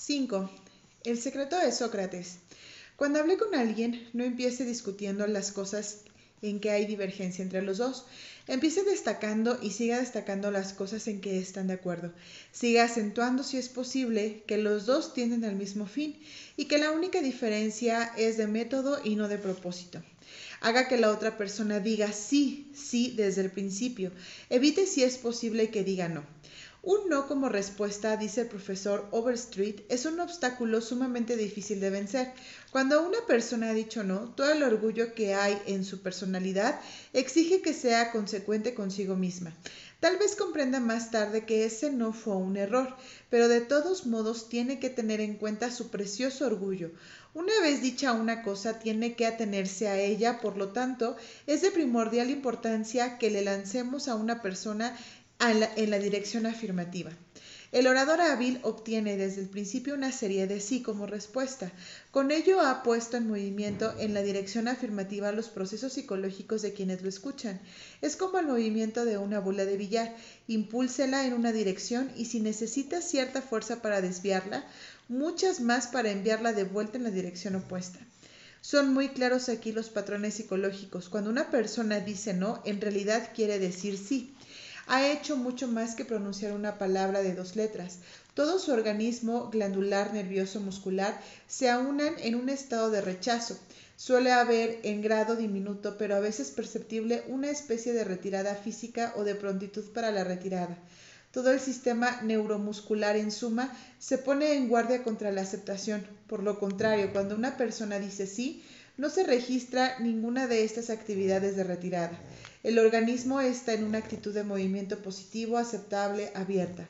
5. El secreto de Sócrates. Cuando hable con alguien, no empiece discutiendo las cosas en que hay divergencia entre los dos. Empiece destacando y siga destacando las cosas en que están de acuerdo. Siga acentuando si es posible que los dos tienden al mismo fin y que la única diferencia es de método y no de propósito. Haga que la otra persona diga sí, sí desde el principio. Evite si es posible que diga no. Un no como respuesta, dice el profesor Overstreet, es un obstáculo sumamente difícil de vencer. Cuando una persona ha dicho no, todo el orgullo que hay en su personalidad exige que sea consecuente consigo misma. Tal vez comprenda más tarde que ese no fue un error, pero de todos modos tiene que tener en cuenta su precioso orgullo. Una vez dicha una cosa, tiene que atenerse a ella, por lo tanto, es de primordial importancia que le lancemos a una persona en la dirección afirmativa. El orador hábil obtiene desde el principio una serie de sí como respuesta. Con ello ha puesto en movimiento en la dirección afirmativa los procesos psicológicos de quienes lo escuchan. Es como el movimiento de una bola de billar. Impúlsela en una dirección y si necesita cierta fuerza para desviarla, muchas más para enviarla de vuelta en la dirección opuesta. Son muy claros aquí los patrones psicológicos. Cuando una persona dice no, en realidad quiere decir sí ha hecho mucho más que pronunciar una palabra de dos letras. Todo su organismo glandular, nervioso, muscular se aunan en un estado de rechazo. Suele haber en grado diminuto, pero a veces perceptible, una especie de retirada física o de prontitud para la retirada. Todo el sistema neuromuscular en suma se pone en guardia contra la aceptación. Por lo contrario, cuando una persona dice sí, no se registra ninguna de estas actividades de retirada. El organismo está en una actitud de movimiento positivo, aceptable, abierta.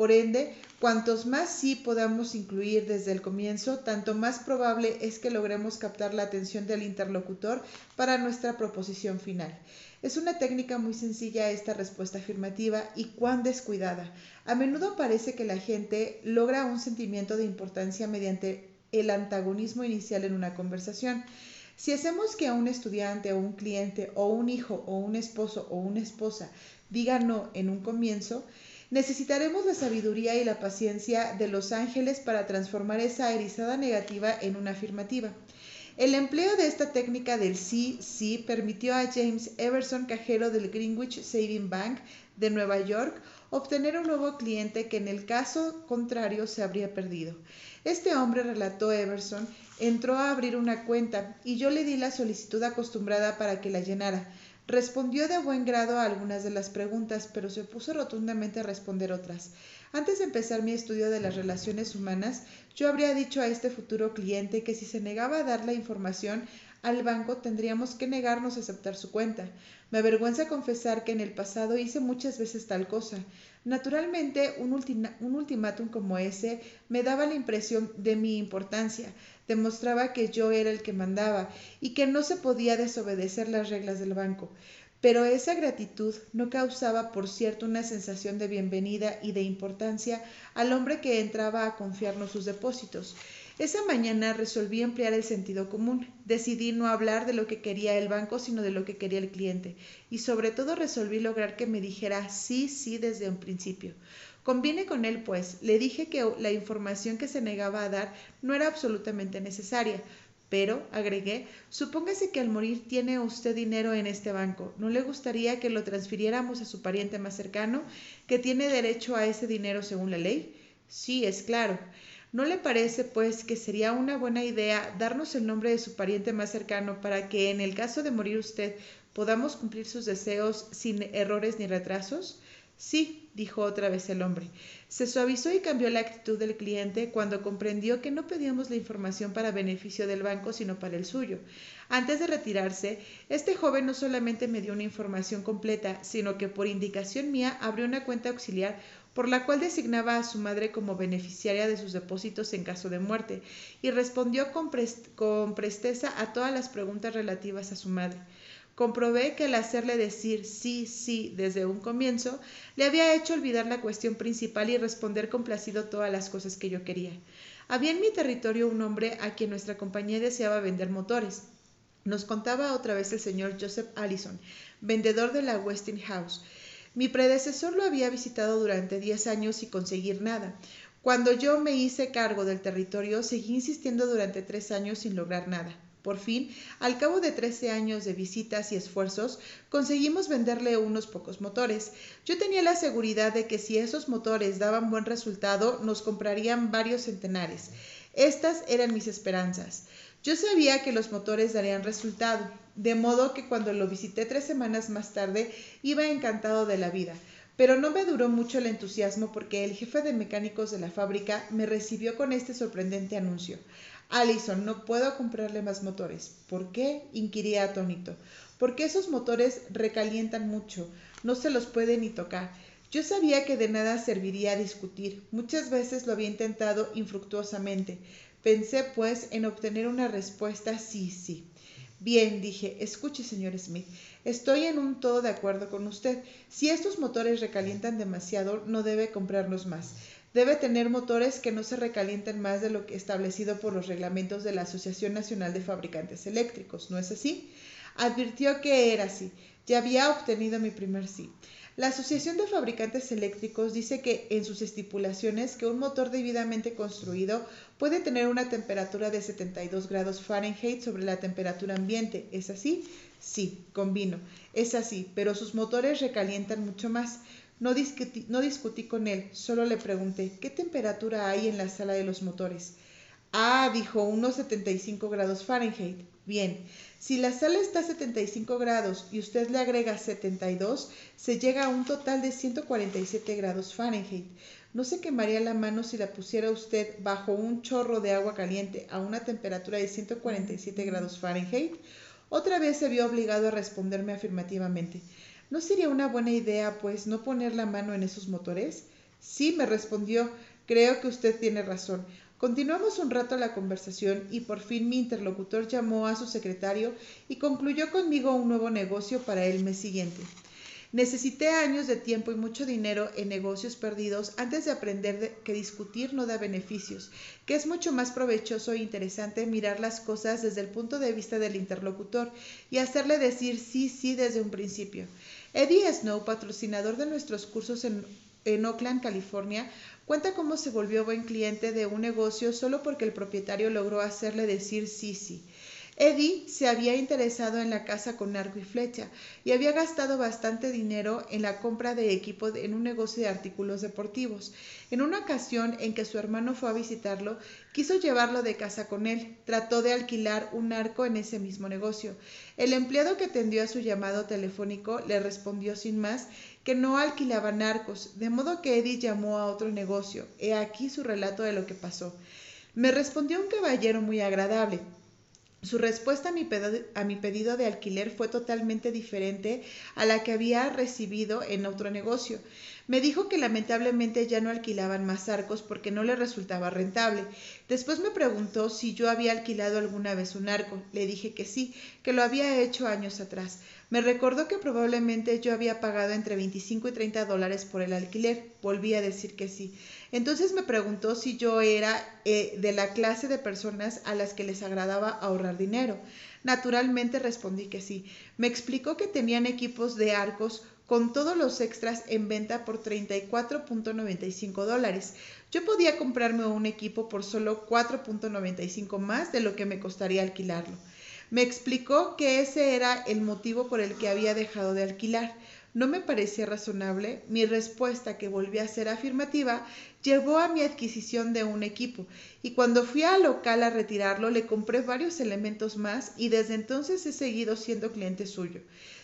Por ende, cuantos más sí podamos incluir desde el comienzo, tanto más probable es que logremos captar la atención del interlocutor para nuestra proposición final. Es una técnica muy sencilla esta respuesta afirmativa y cuán descuidada. A menudo parece que la gente logra un sentimiento de importancia mediante el antagonismo inicial en una conversación. Si hacemos que a un estudiante o un cliente o un hijo o un esposo o una esposa diga no en un comienzo, necesitaremos la sabiduría y la paciencia de los ángeles para transformar esa erizada negativa en una afirmativa. El empleo de esta técnica del sí, sí permitió a James Everson, cajero del Greenwich Saving Bank de Nueva York, obtener un nuevo cliente que en el caso contrario se habría perdido. Este hombre, relató Everson, entró a abrir una cuenta y yo le di la solicitud acostumbrada para que la llenara. Respondió de buen grado a algunas de las preguntas, pero se opuso rotundamente a responder otras. Antes de empezar mi estudio de las relaciones humanas, yo habría dicho a este futuro cliente que si se negaba a dar la información al banco tendríamos que negarnos a aceptar su cuenta. Me avergüenza confesar que en el pasado hice muchas veces tal cosa. Naturalmente, un, un ultimátum como ese me daba la impresión de mi importancia, demostraba que yo era el que mandaba y que no se podía desobedecer las reglas del banco. Pero esa gratitud no causaba, por cierto, una sensación de bienvenida y de importancia al hombre que entraba a confiarnos sus depósitos. Esa mañana resolví emplear el sentido común. Decidí no hablar de lo que quería el banco, sino de lo que quería el cliente. Y sobre todo resolví lograr que me dijera sí, sí desde un principio. Conviene con él, pues. Le dije que la información que se negaba a dar no era absolutamente necesaria. Pero, agregué, supóngase que al morir tiene usted dinero en este banco. ¿No le gustaría que lo transfiriéramos a su pariente más cercano, que tiene derecho a ese dinero según la ley? Sí, es claro. ¿No le parece, pues, que sería una buena idea darnos el nombre de su pariente más cercano para que, en el caso de morir usted, podamos cumplir sus deseos sin errores ni retrasos? Sí, dijo otra vez el hombre. Se suavizó y cambió la actitud del cliente cuando comprendió que no pedíamos la información para beneficio del banco, sino para el suyo. Antes de retirarse, este joven no solamente me dio una información completa, sino que por indicación mía abrió una cuenta auxiliar por la cual designaba a su madre como beneficiaria de sus depósitos en caso de muerte, y respondió con, presteza a todas las preguntas relativas a su madre. Comprobé que al hacerle decir sí, sí desde un comienzo, le había hecho olvidar la cuestión principal y responder complacido todas las cosas que yo quería. Había en mi territorio un hombre a quien nuestra compañía deseaba vender motores. Nos contaba otra vez el señor Joseph Allison, vendedor de la Westinghouse, mi predecesor lo había visitado durante diez años y conseguir nada. Cuando yo me hice cargo del territorio, seguí insistiendo durante tres años sin lograr nada. Por fin, al cabo de 13 años de visitas y esfuerzos, conseguimos venderle unos pocos motores. Yo tenía la seguridad de que si esos motores daban buen resultado, nos comprarían varios centenares. Estas eran mis esperanzas. Yo sabía que los motores darían resultado, de modo que cuando lo visité tres semanas más tarde iba encantado de la vida. Pero no me duró mucho el entusiasmo porque el jefe de mecánicos de la fábrica me recibió con este sorprendente anuncio. Allison, no puedo comprarle más motores. ¿Por qué? inquirí atónito. Porque esos motores recalientan mucho, no se los puede ni tocar. Yo sabía que de nada serviría discutir. Muchas veces lo había intentado infructuosamente. Pensé, pues, en obtener una respuesta sí, sí. Bien, dije, escuche, señor Smith, estoy en un todo de acuerdo con usted. Si estos motores recalientan demasiado, no debe comprarlos más. Debe tener motores que no se recalienten más de lo que establecido por los reglamentos de la Asociación Nacional de Fabricantes Eléctricos, ¿no es así? Advirtió que era así. Ya había obtenido mi primer sí. La Asociación de Fabricantes Eléctricos dice que en sus estipulaciones que un motor debidamente construido puede tener una temperatura de 72 grados Fahrenheit sobre la temperatura ambiente. ¿Es así? Sí, convino. Es así, pero sus motores recalientan mucho más. No discutí, no discutí con él, solo le pregunté, ¿qué temperatura hay en la sala de los motores? Ah, dijo, unos 75 grados Fahrenheit. Bien, si la sala está a 75 grados y usted le agrega 72, se llega a un total de 147 grados Fahrenheit. ¿No se quemaría la mano si la pusiera usted bajo un chorro de agua caliente a una temperatura de 147 grados Fahrenheit? Otra vez se vio obligado a responderme afirmativamente. ¿No sería una buena idea, pues, no poner la mano en esos motores? Sí, me respondió. Creo que usted tiene razón. Continuamos un rato la conversación y por fin mi interlocutor llamó a su secretario y concluyó conmigo un nuevo negocio para el mes siguiente. Necesité años de tiempo y mucho dinero en negocios perdidos antes de aprender que discutir no da beneficios, que es mucho más provechoso e interesante mirar las cosas desde el punto de vista del interlocutor y hacerle decir sí, sí desde un principio. Eddie Snow, patrocinador de nuestros cursos en, en Oakland, California, Cuenta cómo se volvió buen cliente de un negocio solo porque el propietario logró hacerle decir sí, sí. Eddie se había interesado en la casa con arco y flecha y había gastado bastante dinero en la compra de equipo en un negocio de artículos deportivos. En una ocasión en que su hermano fue a visitarlo, quiso llevarlo de casa con él. Trató de alquilar un arco en ese mismo negocio. El empleado que atendió a su llamado telefónico le respondió sin más que no alquilaban arcos, de modo que Eddie llamó a otro negocio. He aquí su relato de lo que pasó. Me respondió un caballero muy agradable. Su respuesta a mi, pedido de alquiler fue totalmente diferente a la que había recibido en otro negocio. Me dijo que lamentablemente ya no alquilaban más arcos porque no le resultaba rentable. Después me preguntó si yo había alquilado alguna vez un arco. Le dije que sí, que lo había hecho años atrás. Me recordó que probablemente yo había pagado entre 25 y 30 dólares por el alquiler. Volví a decir que sí. Entonces me preguntó si yo era eh, de la clase de personas a las que les agradaba ahorrar dinero. Naturalmente respondí que sí. Me explicó que tenían equipos de arcos con todos los extras en venta por 34.95 dólares. Yo podía comprarme un equipo por solo 4.95 más de lo que me costaría alquilarlo. Me explicó que ese era el motivo por el que había dejado de alquilar. No me parecía razonable. Mi respuesta, que volvió a ser afirmativa, llevó a mi adquisición de un equipo, y cuando fui al local a retirarlo le compré varios elementos más y desde entonces he seguido siendo cliente suyo.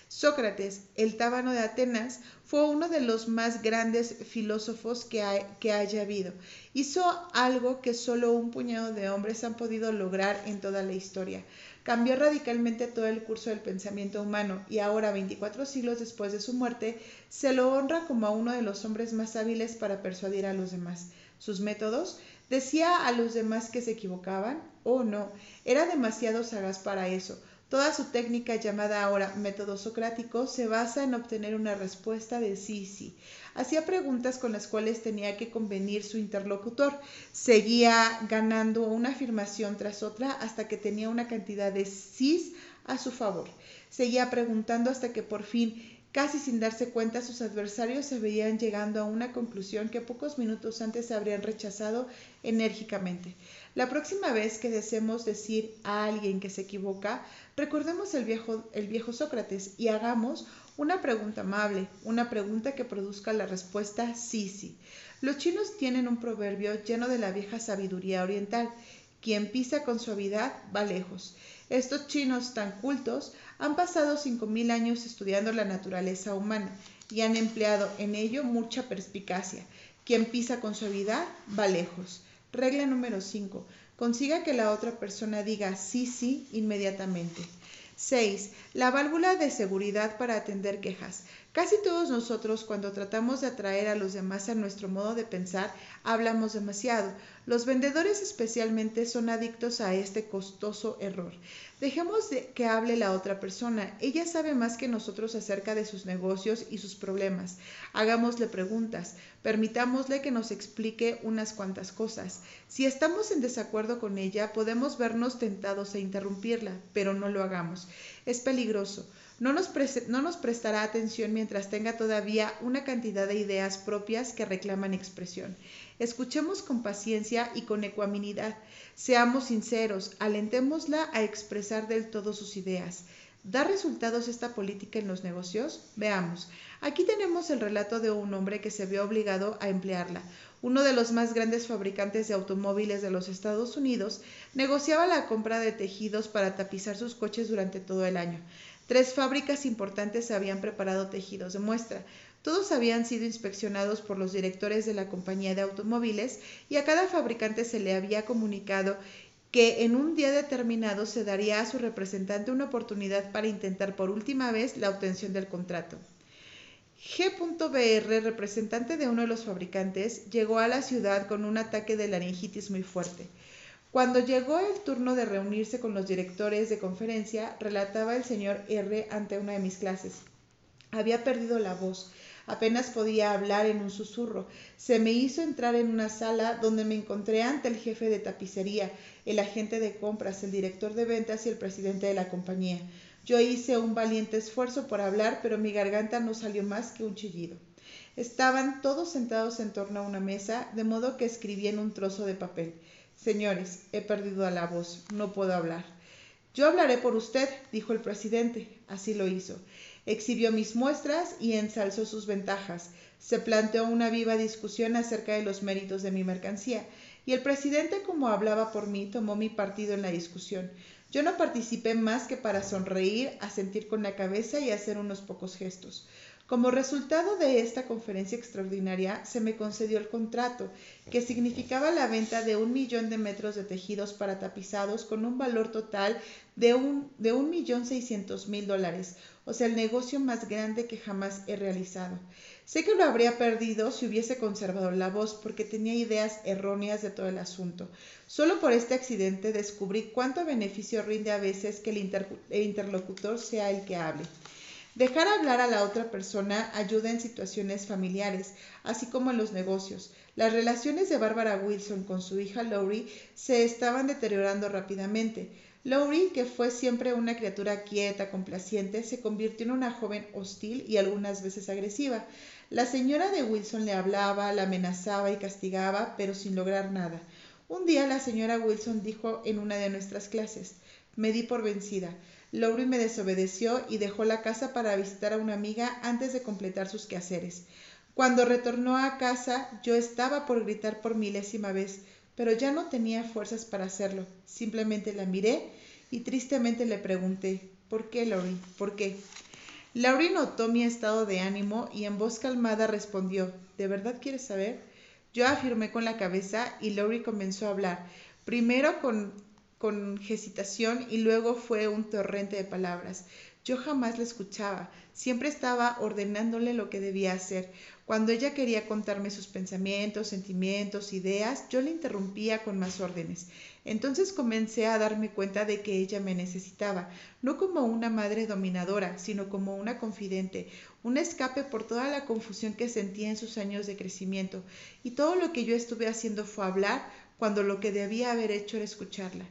Sócrates, el tábano de Atenas, fue uno de los más grandes filósofos que, que, haya habido. Hizo algo que solo un puñado de hombres han podido lograr en toda la historia. Cambió radicalmente todo el curso del pensamiento humano y ahora, 24 siglos después de su muerte, se lo honra como a uno de los hombres más hábiles para persuadir a los demás. Sus métodos decía a los demás que se equivocaban. Oh, no, era demasiado sagaz para eso Toda su técnica llamada ahora método socrático se basa en obtener una respuesta de sí sí. Hacía preguntas con las cuales tenía que convenir su interlocutor. Seguía ganando una afirmación tras otra hasta que tenía una cantidad de sí a su favor. Seguía preguntando hasta que por fin Casi sin darse cuenta, sus adversarios se veían llegando a una conclusión que pocos minutos antes habrían rechazado enérgicamente. La próxima vez que deseemos decir a alguien que se equivoca, recordemos el viejo, el viejo Sócrates y hagamos una pregunta amable, una pregunta que produzca la respuesta sí, sí. Los chinos tienen un proverbio lleno de la vieja sabiduría oriental. Quien pisa con suavidad va lejos. Estos chinos tan cultos han pasado cinco mil años estudiando la naturaleza humana y han empleado en ello mucha perspicacia. Quien pisa con suavidad va lejos. Regla número 5. Consiga que la otra persona diga sí, sí inmediatamente. 6. La válvula de seguridad para atender quejas. Casi todos nosotros cuando tratamos de atraer a los demás a nuestro modo de pensar, hablamos demasiado. Los vendedores especialmente son adictos a este costoso error. Dejemos de que hable la otra persona. Ella sabe más que nosotros acerca de sus negocios y sus problemas. Hagámosle preguntas. Permitámosle que nos explique unas cuantas cosas. Si estamos en desacuerdo con ella, podemos vernos tentados a interrumpirla, pero no lo hagamos. Es peligroso. No nos, no nos, prestará atención mientras tenga todavía una cantidad de ideas propias que reclaman expresión. Escuchemos con paciencia y con ecuanimidad. Seamos sinceros, alentémosla a expresar del todo sus ideas. ¿Da resultados esta política en los negocios? Veamos. Aquí tenemos el relato de un hombre que se vio obligado a emplearla. Uno de los más grandes fabricantes de automóviles de los Estados Unidos negociaba la compra de tejidos para tapizar sus coches durante todo el año. Tres fábricas importantes habían preparado tejidos de muestra. Todos habían sido inspeccionados por los directores de la compañía de automóviles y a cada fabricante se le había comunicado que en un día determinado se daría a su representante una oportunidad para intentar por última vez la obtención del contrato. G.BR, representante de uno de los fabricantes, llegó a la ciudad con un ataque de laringitis muy fuerte. Cuando llegó el turno de reunirse con los directores de conferencia, relataba el señor R ante una de mis clases. Había perdido la voz, apenas podía hablar en un susurro. Se me hizo entrar en una sala donde me encontré ante el jefe de tapicería, el agente de compras, el director de ventas y el presidente de la compañía. Yo hice un valiente esfuerzo por hablar, pero mi garganta no salió más que un chillido. Estaban todos sentados en torno a una mesa, de modo que escribí en un trozo de papel. Señores, he perdido la voz, no puedo hablar. Yo hablaré por usted, dijo el presidente. Así lo hizo. Exhibió mis muestras y ensalzó sus ventajas. Se planteó una viva discusión acerca de los méritos de mi mercancía, y el presidente, como hablaba por mí, tomó mi partido en la discusión. Yo no participé más que para sonreír, asentir con la cabeza y hacer unos pocos gestos. Como resultado de esta conferencia extraordinaria, se me concedió el contrato, que significaba la venta de un millón de metros de tejidos para tapizados con un valor total de un, de un millón seiscientos mil dólares, o sea, el negocio más grande que jamás he realizado. Sé que lo habría perdido si hubiese conservado la voz, porque tenía ideas erróneas de todo el asunto. Solo por este accidente descubrí cuánto beneficio rinde a veces que el interlocutor sea el que hable. Dejar hablar a la otra persona ayuda en situaciones familiares, así como en los negocios. Las relaciones de Barbara Wilson con su hija Laurie se estaban deteriorando rápidamente. Laurie, que fue siempre una criatura quieta, complaciente, se convirtió en una joven hostil y algunas veces agresiva. La señora de Wilson le hablaba, la amenazaba y castigaba, pero sin lograr nada. Un día la señora Wilson dijo en una de nuestras clases, me di por vencida. Laurie me desobedeció y dejó la casa para visitar a una amiga antes de completar sus quehaceres. Cuando retornó a casa, yo estaba por gritar por milésima vez, pero ya no tenía fuerzas para hacerlo. Simplemente la miré y tristemente le pregunté, ¿por qué, Laurie? ¿Por qué? Laurie notó mi estado de ánimo y en voz calmada respondió, ¿de verdad quieres saber? Yo afirmé con la cabeza y Laurie comenzó a hablar, primero con con hesitación y luego fue un torrente de palabras. Yo jamás la escuchaba, siempre estaba ordenándole lo que debía hacer. Cuando ella quería contarme sus pensamientos, sentimientos, ideas, yo le interrumpía con más órdenes. Entonces comencé a darme cuenta de que ella me necesitaba, no como una madre dominadora, sino como una confidente, un escape por toda la confusión que sentía en sus años de crecimiento. Y todo lo que yo estuve haciendo fue hablar, cuando lo que debía haber hecho era escucharla.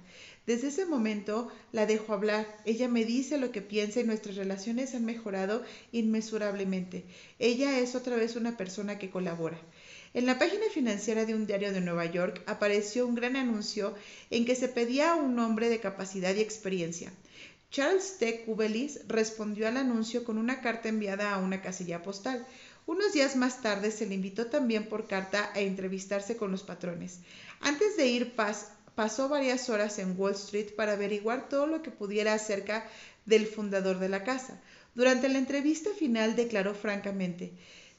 Desde ese momento la dejo hablar. Ella me dice lo que piensa y nuestras relaciones han mejorado inmesurablemente. Ella es otra vez una persona que colabora. En la página financiera de un diario de Nueva York apareció un gran anuncio en que se pedía a un hombre de capacidad y experiencia. Charles T. Kubelis respondió al anuncio con una carta enviada a una casilla postal. Unos días más tarde se le invitó también por carta a entrevistarse con los patrones. Antes de ir pasó varias horas en Wall Street para averiguar todo lo que pudiera acerca del fundador de la casa. Durante la entrevista final declaró francamente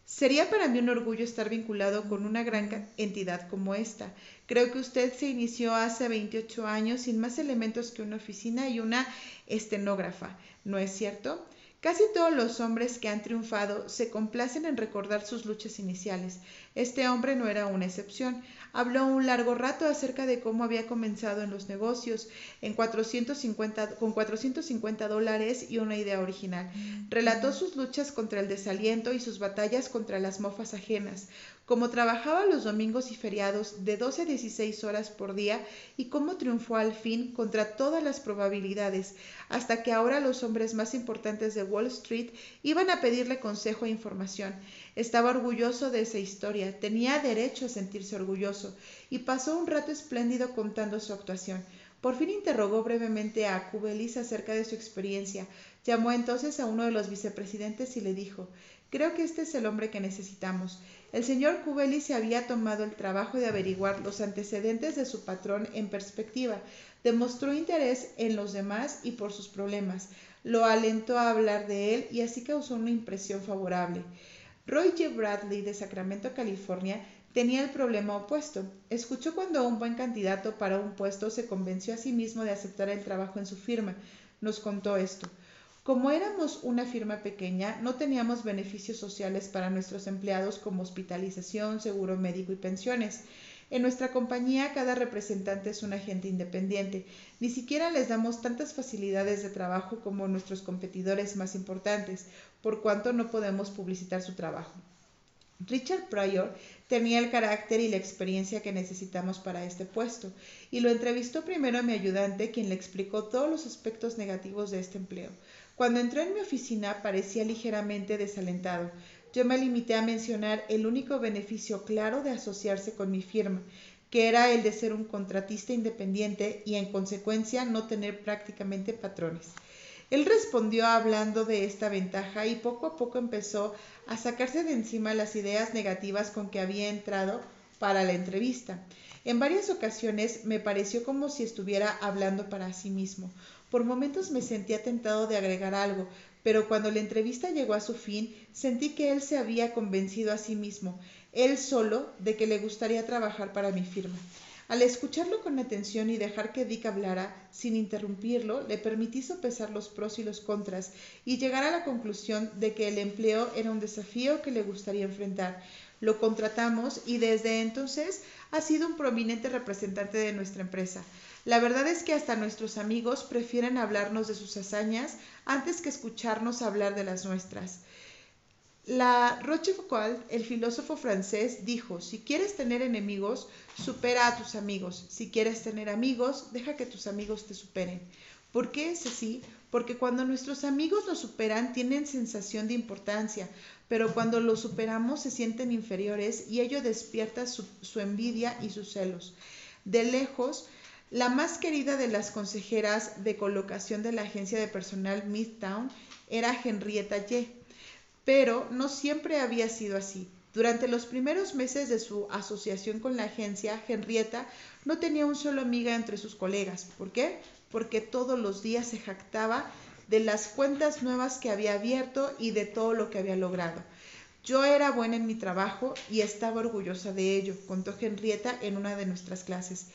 Sería para mí un orgullo estar vinculado con una gran entidad como esta. Creo que usted se inició hace 28 años sin más elementos que una oficina y una estenógrafa, ¿no es cierto? Casi todos los hombres que han triunfado se complacen en recordar sus luchas iniciales. Este hombre no era una excepción. Habló un largo rato acerca de cómo había comenzado en los negocios en 450, con 450 dólares y una idea original. Relató sus luchas contra el desaliento y sus batallas contra las mofas ajenas, cómo trabajaba los domingos y feriados de 12 a 16 horas por día y cómo triunfó al fin contra todas las probabilidades, hasta que ahora los hombres más importantes de Wall Street iban a pedirle consejo e información. Estaba orgulloso de esa historia, tenía derecho a sentirse orgulloso, y pasó un rato espléndido contando su actuación. Por fin interrogó brevemente a Kubelis acerca de su experiencia. Llamó entonces a uno de los vicepresidentes y le dijo Creo que este es el hombre que necesitamos. El señor Kubelis se había tomado el trabajo de averiguar los antecedentes de su patrón en perspectiva, demostró interés en los demás y por sus problemas, lo alentó a hablar de él y así causó una impresión favorable. Roy J. Bradley de Sacramento, California, tenía el problema opuesto. Escuchó cuando un buen candidato para un puesto se convenció a sí mismo de aceptar el trabajo en su firma. Nos contó esto. Como éramos una firma pequeña, no teníamos beneficios sociales para nuestros empleados como hospitalización, seguro médico y pensiones. En nuestra compañía cada representante es un agente independiente. Ni siquiera les damos tantas facilidades de trabajo como nuestros competidores más importantes, por cuanto no podemos publicitar su trabajo. Richard Pryor tenía el carácter y la experiencia que necesitamos para este puesto, y lo entrevistó primero a mi ayudante, quien le explicó todos los aspectos negativos de este empleo. Cuando entró en mi oficina parecía ligeramente desalentado. Yo me limité a mencionar el único beneficio claro de asociarse con mi firma, que era el de ser un contratista independiente y en consecuencia no tener prácticamente patrones. Él respondió hablando de esta ventaja y poco a poco empezó a sacarse de encima las ideas negativas con que había entrado para la entrevista. En varias ocasiones me pareció como si estuviera hablando para sí mismo. Por momentos me sentía tentado de agregar algo, pero cuando la entrevista llegó a su fin, sentí que él se había convencido a sí mismo, él solo, de que le gustaría trabajar para mi firma. Al escucharlo con atención y dejar que Dick hablara, sin interrumpirlo, le permití sopesar los pros y los contras y llegar a la conclusión de que el empleo era un desafío que le gustaría enfrentar. Lo contratamos y desde entonces ha sido un prominente representante de nuestra empresa. La verdad es que hasta nuestros amigos prefieren hablarnos de sus hazañas antes que escucharnos hablar de las nuestras. La Rochefoucauld, el filósofo francés, dijo, si quieres tener enemigos, supera a tus amigos. Si quieres tener amigos, deja que tus amigos te superen. ¿Por qué es así? Porque cuando nuestros amigos nos superan tienen sensación de importancia, pero cuando los superamos se sienten inferiores y ello despierta su, envidia y sus celos. De lejos, la más querida de las consejeras de colocación de la agencia de personal Midtown era Henrietta Y. Pero no siempre había sido así. Durante los primeros meses de su asociación con la agencia, Henrietta no tenía un solo amiga entre sus colegas. ¿Por qué? Porque todos los días se jactaba de las cuentas nuevas que había abierto y de todo lo que había logrado. Yo era buena en mi trabajo y estaba orgullosa de ello, contó Henrietta en una de nuestras clases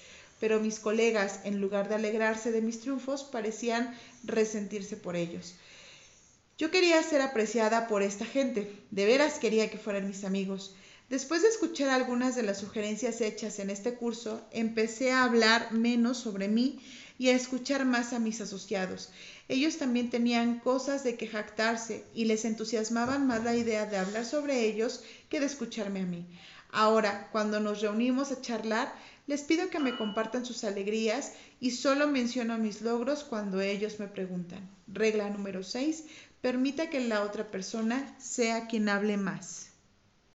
pero mis colegas, en lugar de alegrarse de mis triunfos, parecían resentirse por ellos. Yo quería ser apreciada por esta gente, de veras quería que fueran mis amigos. Después de escuchar algunas de las sugerencias hechas en este curso, empecé a hablar menos sobre mí y a escuchar más a mis asociados. Ellos también tenían cosas de que jactarse y les entusiasmaban más la idea de hablar sobre ellos que de escucharme a mí. Ahora, cuando nos reunimos a charlar, les pido que me compartan sus alegrías y solo menciono mis logros cuando ellos me preguntan. Regla número 6. Permita que la otra persona sea quien hable más.